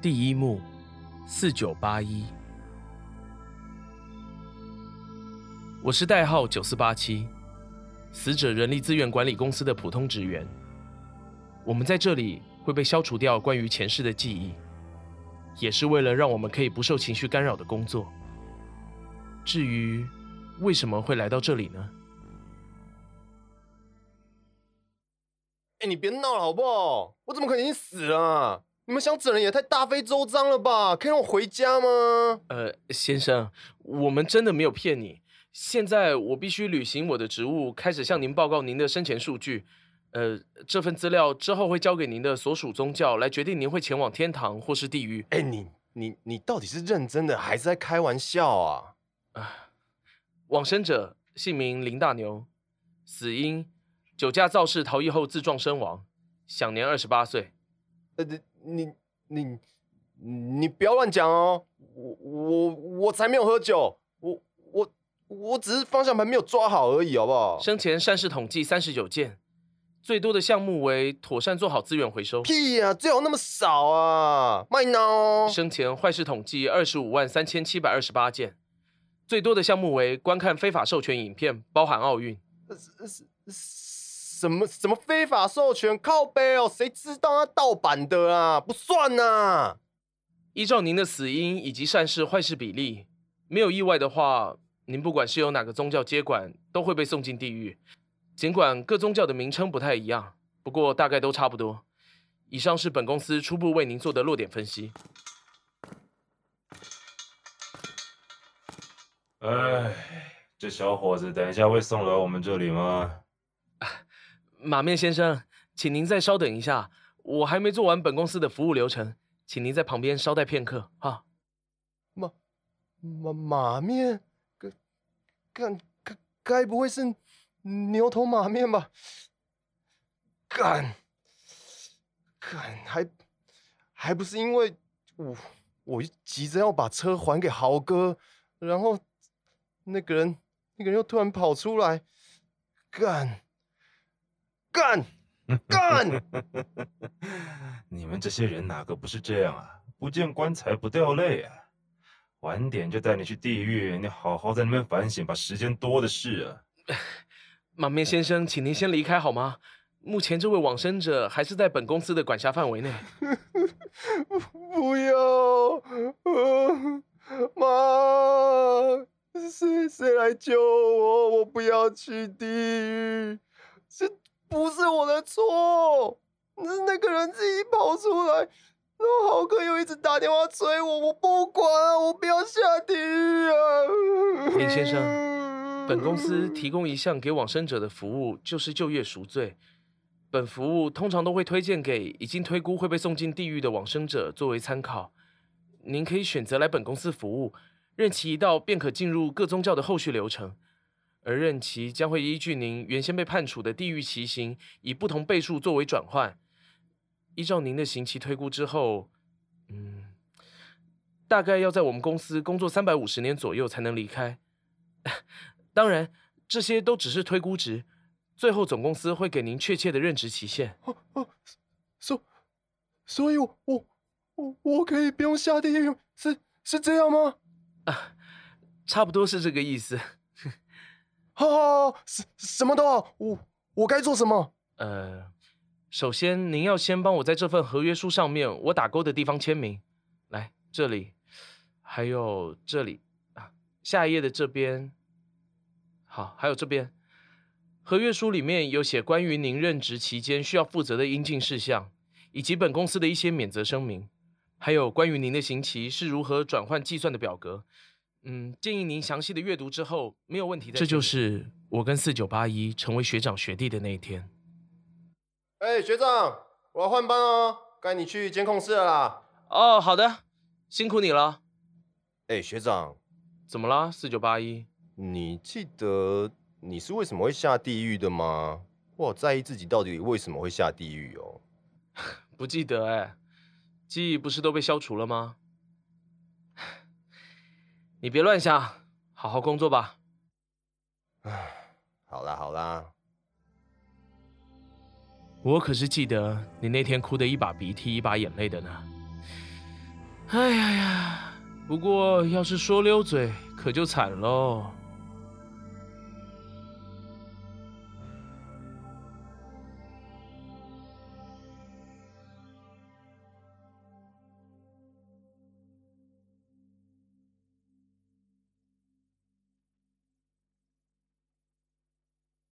第一幕，四九八一。我是代号九四八七，死者人力资源管理公司的普通职员。我们在这里会被消除掉关于前世的记忆，也是为了让我们可以不受情绪干扰的工作。至于为什么会来到这里呢？哎，你别闹了好不好？我怎么可能已经死了？你们想整人也太大费周章了吧？可以让我回家吗？呃，先生，我们真的没有骗你。现在我必须履行我的职务，开始向您报告您的生前数据。呃，这份资料之后会交给您的所属宗教来决定您会前往天堂或是地狱。哎，你你你到底是认真的还是在开玩笑啊？啊，往生者姓名林大牛，死因酒驾肇事逃逸后自撞身亡，享年二十八岁。呃，你你你不要乱讲哦！我我我才没有喝酒，我我我只是方向盘没有抓好而已，好不好？生前善事统计三十九件，最多的项目为妥善做好资源回收。屁呀，最好那么少啊！卖孬。生前坏事统计二十五万三千七百二十八件，最多的项目为观看非法授权影片，包含奥运。什么什么非法授权靠背哦？谁知道那盗版的啊？不算呐。依照您的死因以及善事坏事比例，没有意外的话，您不管是由哪个宗教接管，都会被送进地狱。尽管各宗教的名称不太一样，不过大概都差不多。以上是本公司初步为您做的落点分析。哎，这小伙子等一下会送来我们这里吗？马面先生，请您再稍等一下，我还没做完本公司的服务流程，请您在旁边稍待片刻哈。马马马面，该该该该不会是牛头马面吧？干干还还不是因为我我急着要把车还给豪哥，然后那个人那个人又突然跑出来干。干干！你们这些人哪个不是这样啊？不见棺材不掉泪啊！晚点就带你去地狱，你好好在那边反省，吧时间多的是啊。马面先生，请您先离开好吗？目前这位往生者还是在本公司的管辖范围内。不要，妈，谁谁来救我？我不要去地狱。是。不是我的错，是那个人自己跑出来，然后豪哥又一直打电话催我，我不管，我不要下地狱啊！林先生，本公司提供一项给往生者的服务，就是就业赎罪。本服务通常都会推荐给已经推估会被送进地狱的往生者作为参考。您可以选择来本公司服务，任其一到便可进入各宗教的后续流程。而任期将会依据您原先被判处的地狱期刑，以不同倍数作为转换。依照您的刑期推估之后，嗯，大概要在我们公司工作三百五十年左右才能离开。当然，这些都只是推估值，最后总公司会给您确切的任职期限。哦哦，所所以，我我我我可以不用下地狱，是是这样吗？啊，差不多是这个意思。好，什什么都好，我我该做什么？呃，首先您要先帮我在这份合约书上面我打勾的地方签名，来这里，还有这里啊，下一页的这边，好，还有这边，合约书里面有写关于您任职期间需要负责的应尽事项，以及本公司的一些免责声明，还有关于您的刑期是如何转换计算的表格。嗯，建议您详细的阅读之后，没有问题的。这就是我跟四九八一成为学长学弟的那一天。哎，学长，我要换班哦，该你去监控室了啦。哦，好的，辛苦你了。哎，学长，怎么了？四九八一，你记得你是为什么会下地狱的吗？我好在意自己到底为什么会下地狱哦。不记得哎，记忆不是都被消除了吗？你别乱想，好好工作吧。唉，好啦好啦，我可是记得你那天哭的一把鼻涕一把眼泪的呢。哎呀呀！不过要是说溜嘴，可就惨喽。